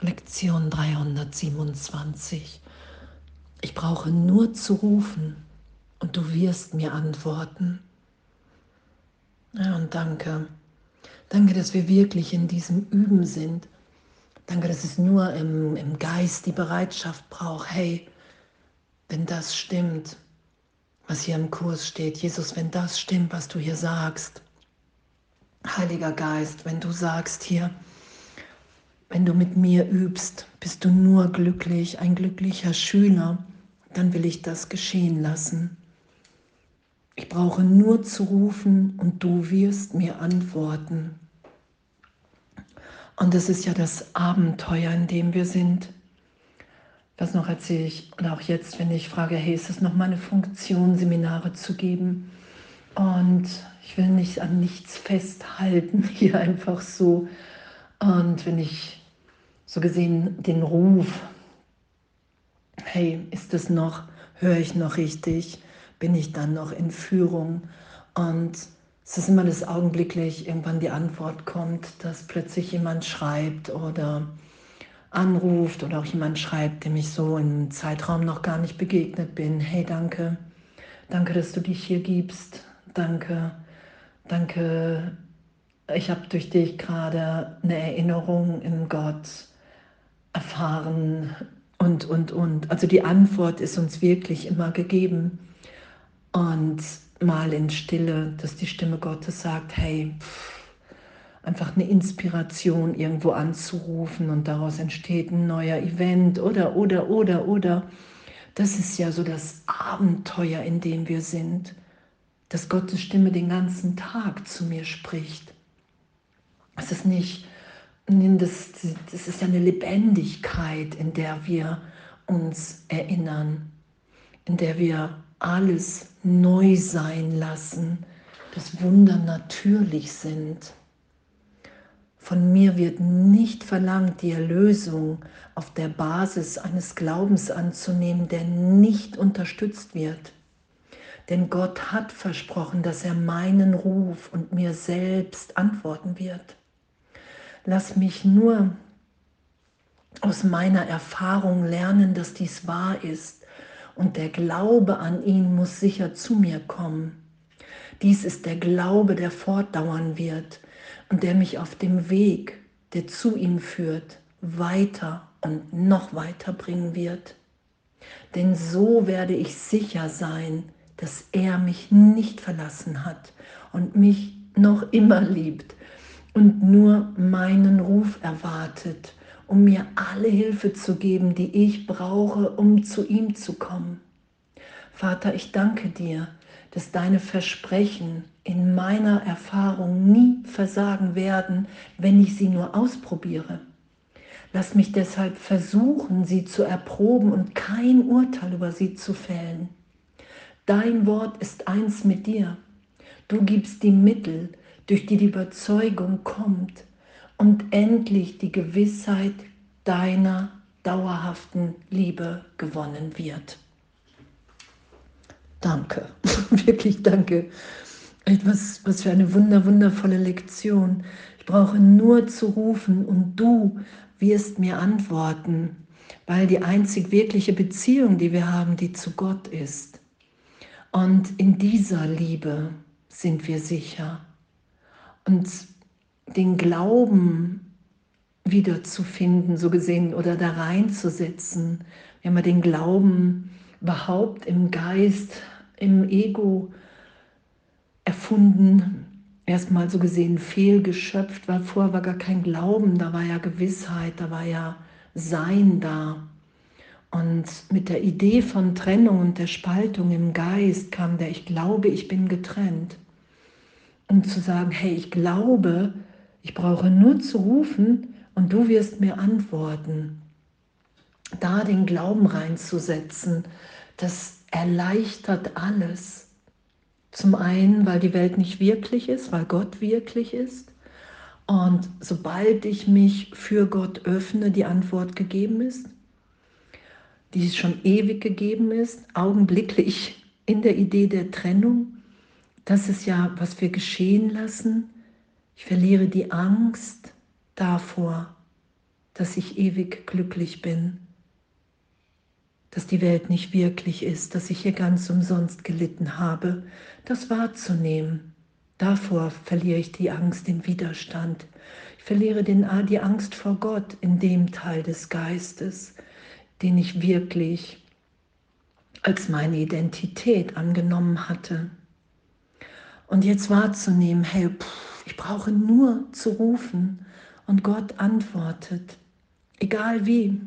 Lektion 327. Ich brauche nur zu rufen und du wirst mir antworten. Ja, und danke. Danke, dass wir wirklich in diesem Üben sind. Danke, dass es nur im, im Geist die Bereitschaft braucht. Hey, wenn das stimmt, was hier im Kurs steht, Jesus, wenn das stimmt, was du hier sagst, Heiliger Geist, wenn du sagst hier, wenn du mit mir übst, bist du nur glücklich, ein glücklicher Schüler, dann will ich das geschehen lassen. Ich brauche nur zu rufen und du wirst mir antworten. Und das ist ja das Abenteuer, in dem wir sind. Das noch erzähle ich, und auch jetzt, wenn ich frage, hey, ist es noch mal eine Funktion, Seminare zu geben? Und ich will nicht an nichts festhalten, hier einfach so. Und wenn ich so gesehen den Ruf, hey, ist es noch, höre ich noch richtig, bin ich dann noch in Führung? Und es ist immer das augenblicklich, irgendwann die Antwort kommt, dass plötzlich jemand schreibt oder anruft oder auch jemand schreibt, dem ich so im Zeitraum noch gar nicht begegnet bin. Hey, danke, danke, dass du dich hier gibst. Danke, danke, ich habe durch dich gerade eine Erinnerung in Gott erfahren und, und, und. Also die Antwort ist uns wirklich immer gegeben. Und mal in Stille, dass die Stimme Gottes sagt, hey, pff, einfach eine Inspiration irgendwo anzurufen und daraus entsteht ein neuer Event oder, oder, oder, oder. Das ist ja so das Abenteuer, in dem wir sind, dass Gottes Stimme den ganzen Tag zu mir spricht. Es ist nicht das, das ist eine Lebendigkeit, in der wir uns erinnern, in der wir alles neu sein lassen, dass Wunder natürlich sind. Von mir wird nicht verlangt, die Erlösung auf der Basis eines Glaubens anzunehmen, der nicht unterstützt wird. Denn Gott hat versprochen, dass er meinen Ruf und mir selbst antworten wird. Lass mich nur aus meiner Erfahrung lernen, dass dies wahr ist und der Glaube an ihn muss sicher zu mir kommen. Dies ist der Glaube, der fortdauern wird und der mich auf dem Weg, der zu ihm führt, weiter und noch weiter bringen wird. Denn so werde ich sicher sein, dass er mich nicht verlassen hat und mich noch immer liebt und nur meinen Ruf erwartet, um mir alle Hilfe zu geben, die ich brauche, um zu ihm zu kommen. Vater, ich danke dir, dass deine Versprechen in meiner Erfahrung nie versagen werden, wenn ich sie nur ausprobiere. Lass mich deshalb versuchen, sie zu erproben und kein Urteil über sie zu fällen. Dein Wort ist eins mit dir. Du gibst die Mittel, durch die die Überzeugung kommt und endlich die Gewissheit deiner dauerhaften Liebe gewonnen wird. Danke, wirklich danke. Etwas, was für eine wunder, wundervolle Lektion. Ich brauche nur zu rufen und du wirst mir antworten, weil die einzig wirkliche Beziehung, die wir haben, die zu Gott ist. Und in dieser Liebe sind wir sicher und den Glauben wiederzufinden, so gesehen, oder da reinzusetzen. Wir haben ja den Glauben überhaupt im Geist, im Ego erfunden, erstmal so gesehen fehlgeschöpft, weil vorher war gar kein Glauben, da war ja Gewissheit, da war ja Sein da. Und mit der Idee von Trennung und der Spaltung im Geist kam der, ich glaube, ich bin getrennt um zu sagen, hey, ich glaube, ich brauche nur zu rufen und du wirst mir antworten. Da den Glauben reinzusetzen, das erleichtert alles. Zum einen, weil die Welt nicht wirklich ist, weil Gott wirklich ist. Und sobald ich mich für Gott öffne, die Antwort gegeben ist, die schon ewig gegeben ist, augenblicklich in der Idee der Trennung, das ist ja, was wir geschehen lassen. Ich verliere die Angst davor, dass ich ewig glücklich bin, dass die Welt nicht wirklich ist, dass ich hier ganz umsonst gelitten habe, das wahrzunehmen. Davor verliere ich die Angst, den Widerstand. Ich verliere den, die Angst vor Gott in dem Teil des Geistes, den ich wirklich als meine Identität angenommen hatte. Und jetzt wahrzunehmen, hey, pff, ich brauche nur zu rufen und Gott antwortet, egal wie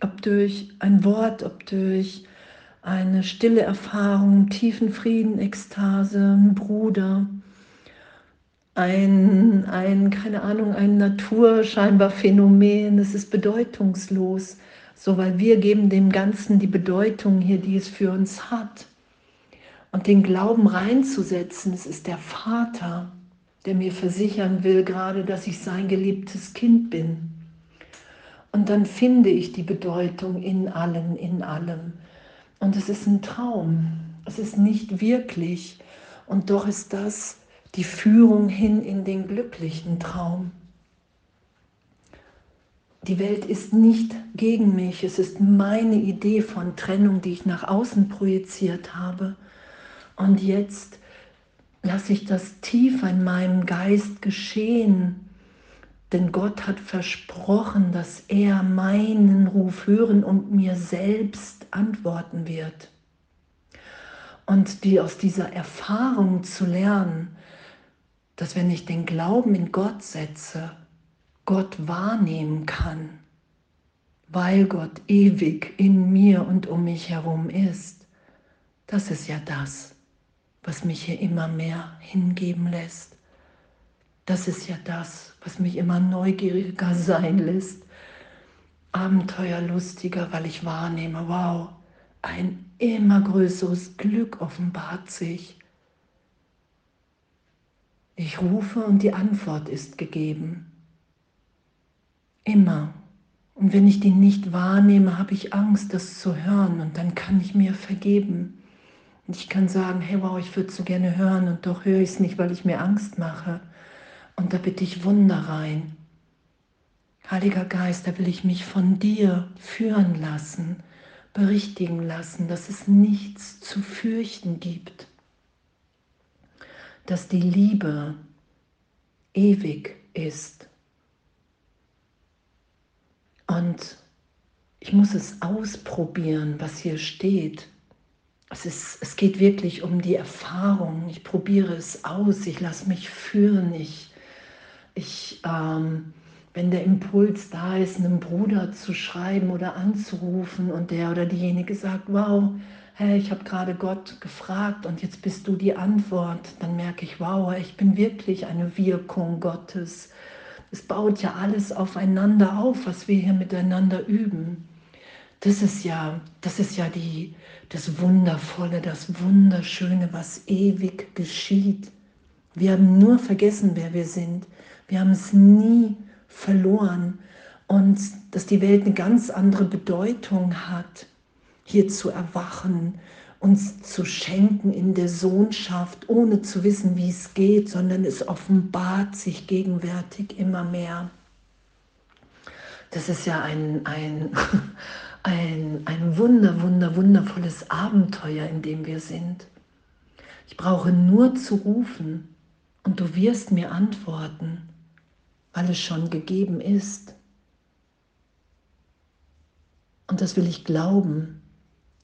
ob durch ein Wort, ob durch eine stille Erfahrung, tiefen Frieden, Ekstase, ein Bruder, ein, ein, keine Ahnung, ein Natur scheinbar Phänomen, es ist bedeutungslos, so weil wir geben dem Ganzen die Bedeutung hier, die es für uns hat. Und den Glauben reinzusetzen, es ist der Vater, der mir versichern will gerade, dass ich sein geliebtes Kind bin. Und dann finde ich die Bedeutung in allen, in allem. Und es ist ein Traum. Es ist nicht wirklich. Und doch ist das die Führung hin in den glücklichen Traum. Die Welt ist nicht gegen mich. Es ist meine Idee von Trennung, die ich nach außen projiziert habe. Und jetzt lasse ich das tief in meinem Geist geschehen denn Gott hat versprochen, dass er meinen Ruf hören und mir selbst antworten wird. Und die aus dieser Erfahrung zu lernen, dass wenn ich den Glauben in Gott setze, Gott wahrnehmen kann, weil Gott ewig in mir und um mich herum ist. Das ist ja das, was mich hier immer mehr hingeben lässt. Das ist ja das, was mich immer neugieriger sein lässt, abenteuerlustiger, weil ich wahrnehme, wow, ein immer größeres Glück offenbart sich. Ich rufe und die Antwort ist gegeben. Immer. Und wenn ich die nicht wahrnehme, habe ich Angst, das zu hören und dann kann ich mir vergeben. Und ich kann sagen, hey wow, ich würde so gerne hören und doch höre ich es nicht, weil ich mir Angst mache. Und da bitte ich Wunder rein. Heiliger Geist, da will ich mich von dir führen lassen, berichtigen lassen, dass es nichts zu fürchten gibt, dass die Liebe ewig ist. Und ich muss es ausprobieren, was hier steht. Es, ist, es geht wirklich um die Erfahrung. Ich probiere es aus, ich lasse mich führen, ich ich, ähm, wenn der Impuls da ist, einem Bruder zu schreiben oder anzurufen und der oder diejenige sagt, wow, hey, ich habe gerade Gott gefragt und jetzt bist du die Antwort, dann merke ich, wow, ich bin wirklich eine Wirkung Gottes. Es baut ja alles aufeinander auf, was wir hier miteinander üben. Das ist ja, das ist ja die, das Wundervolle, das Wunderschöne, was ewig geschieht. Wir haben nur vergessen, wer wir sind. Wir haben es nie verloren und dass die Welt eine ganz andere Bedeutung hat, hier zu erwachen, uns zu schenken in der Sohnschaft, ohne zu wissen, wie es geht, sondern es offenbart sich gegenwärtig immer mehr. Das ist ja ein, ein, ein, ein wunder, wunder, wundervolles Abenteuer, in dem wir sind. Ich brauche nur zu rufen und du wirst mir antworten weil es schon gegeben ist. Und das will ich glauben,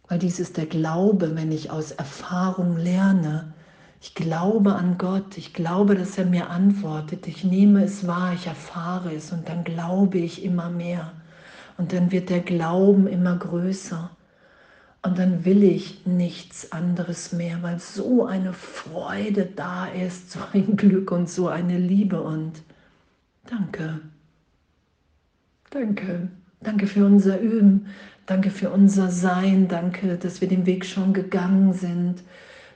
weil dies ist der Glaube, wenn ich aus Erfahrung lerne. Ich glaube an Gott, ich glaube, dass er mir antwortet, ich nehme es wahr, ich erfahre es und dann glaube ich immer mehr. Und dann wird der Glauben immer größer. Und dann will ich nichts anderes mehr, weil so eine Freude da ist, so ein Glück und so eine Liebe und Danke. Danke. Danke für unser Üben. Danke für unser Sein. Danke, dass wir den Weg schon gegangen sind.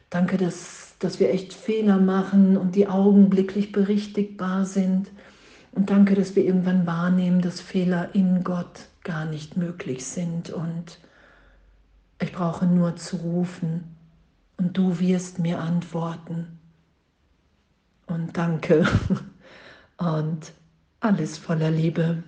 Danke, dass, dass wir echt Fehler machen und die augenblicklich berichtigbar sind. Und danke, dass wir irgendwann wahrnehmen, dass Fehler in Gott gar nicht möglich sind. Und ich brauche nur zu rufen und du wirst mir antworten. Und danke. Und alles voller Liebe.